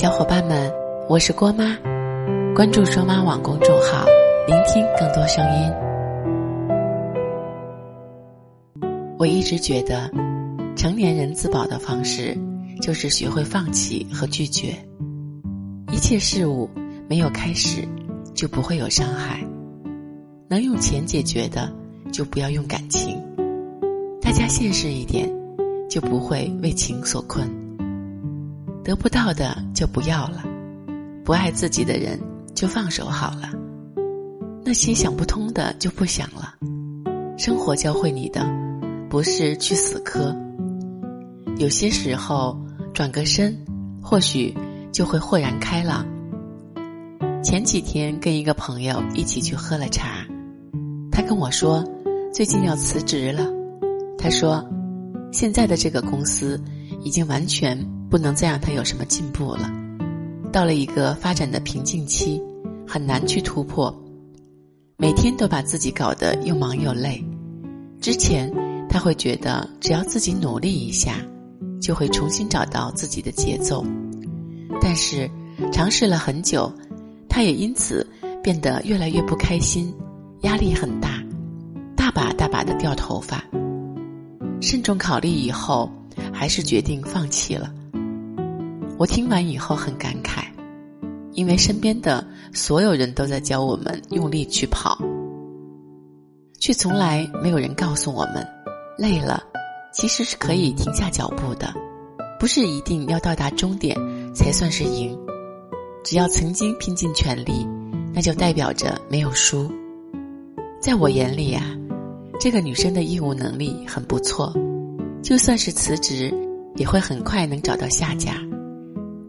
小伙伴们，我是郭妈，关注双妈网公众号，聆听更多声音。我一直觉得，成年人自保的方式就是学会放弃和拒绝。一切事物没有开始，就不会有伤害。能用钱解决的，就不要用感情。大家现实一点，就不会为情所困。得不到的就不要了，不爱自己的人就放手好了。那些想不通的就不想了。生活教会你的，不是去死磕。有些时候转个身，或许就会豁然开朗。前几天跟一个朋友一起去喝了茶。他跟我说，最近要辞职了。他说，现在的这个公司已经完全不能再让他有什么进步了，到了一个发展的瓶颈期，很难去突破。每天都把自己搞得又忙又累。之前他会觉得只要自己努力一下，就会重新找到自己的节奏，但是尝试了很久，他也因此变得越来越不开心。压力很大，大把大把的掉头发。慎重考虑以后，还是决定放弃了。我听完以后很感慨，因为身边的所有人都在教我们用力去跑，却从来没有人告诉我们，累了其实是可以停下脚步的，不是一定要到达终点才算是赢。只要曾经拼尽全力，那就代表着没有输。在我眼里啊，这个女生的业务能力很不错，就算是辞职，也会很快能找到下家，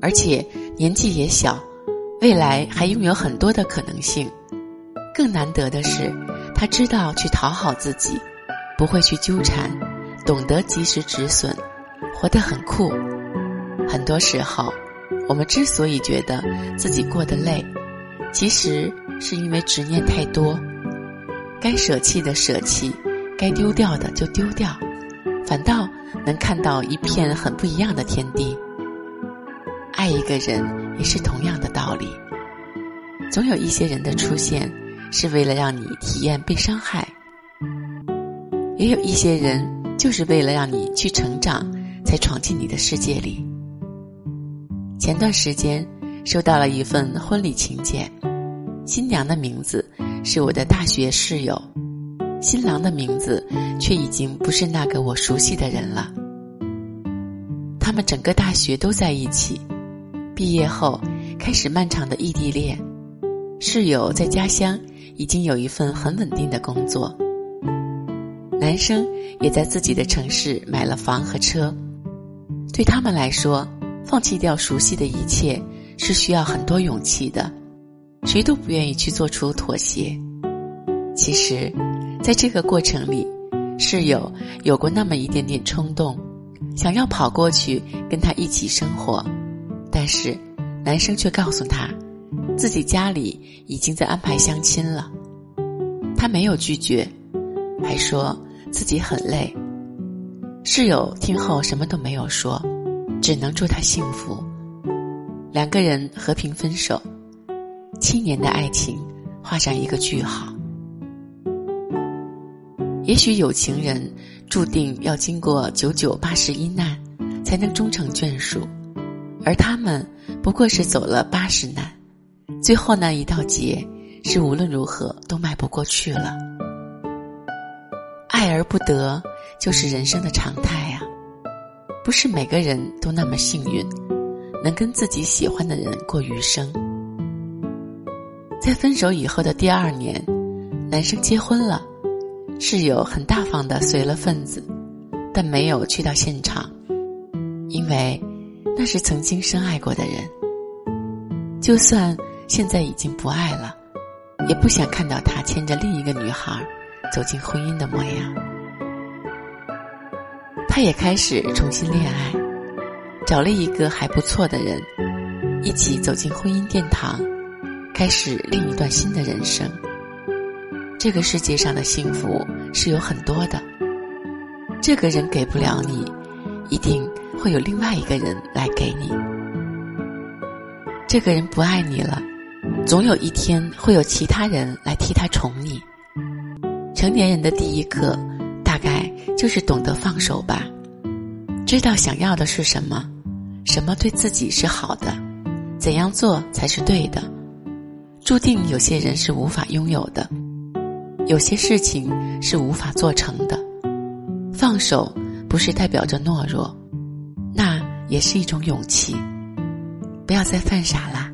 而且年纪也小，未来还拥有很多的可能性。更难得的是，他知道去讨好自己，不会去纠缠，懂得及时止损，活得很酷。很多时候，我们之所以觉得自己过得累，其实是因为执念太多。该舍弃的舍弃，该丢掉的就丢掉，反倒能看到一片很不一样的天地。爱一个人也是同样的道理，总有一些人的出现是为了让你体验被伤害，也有一些人就是为了让你去成长才闯进你的世界里。前段时间收到了一份婚礼请柬，新娘的名字。是我的大学室友，新郎的名字却已经不是那个我熟悉的人了。他们整个大学都在一起，毕业后开始漫长的异地恋。室友在家乡已经有一份很稳定的工作，男生也在自己的城市买了房和车。对他们来说，放弃掉熟悉的一切是需要很多勇气的。谁都不愿意去做出妥协。其实，在这个过程里，室友有过那么一点点冲动，想要跑过去跟他一起生活，但是男生却告诉他，自己家里已经在安排相亲了。他没有拒绝，还说自己很累。室友听后什么都没有说，只能祝他幸福。两个人和平分手。七年的爱情画上一个句号。也许有情人注定要经过九九八十一难，才能终成眷属，而他们不过是走了八十难，最后那一道劫是无论如何都迈不过去了。爱而不得，就是人生的常态呀。不是每个人都那么幸运，能跟自己喜欢的人过余生。在分手以后的第二年，男生结婚了，室友很大方的随了份子，但没有去到现场，因为那是曾经深爱过的人。就算现在已经不爱了，也不想看到他牵着另一个女孩走进婚姻的模样。他也开始重新恋爱，找了一个还不错的人，一起走进婚姻殿堂。开始另一段新的人生。这个世界上的幸福是有很多的，这个人给不了你，一定会有另外一个人来给你。这个人不爱你了，总有一天会有其他人来替他宠你。成年人的第一课，大概就是懂得放手吧，知道想要的是什么，什么对自己是好的，怎样做才是对的。注定有些人是无法拥有的，有些事情是无法做成的。放手不是代表着懦弱，也是一种勇气。不要再犯傻了，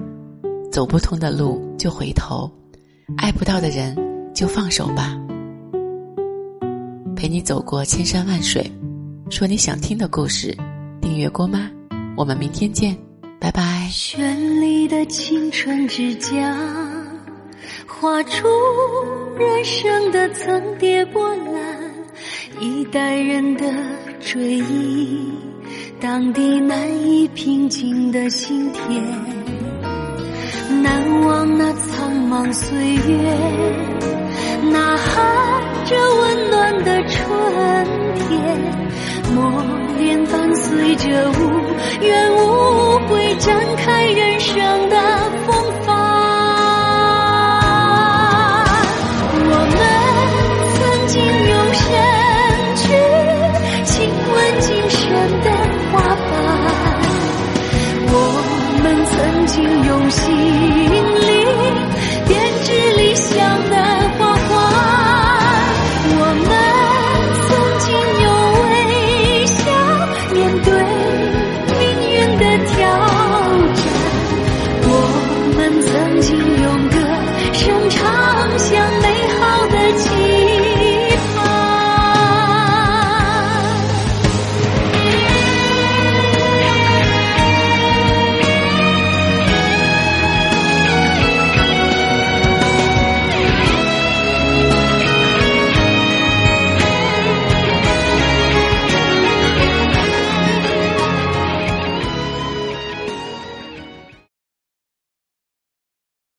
走不通的路就回头，爱不到的人就放手吧。陪你走过千山万水，说你想听的故事。订阅郭妈，我们明天见，拜拜。绚丽的青春之家，画出人生的层叠波澜，一代人的追忆。当地难以平静的心田，难忘那苍茫岁月，呐喊着温暖的春天，磨练伴随着条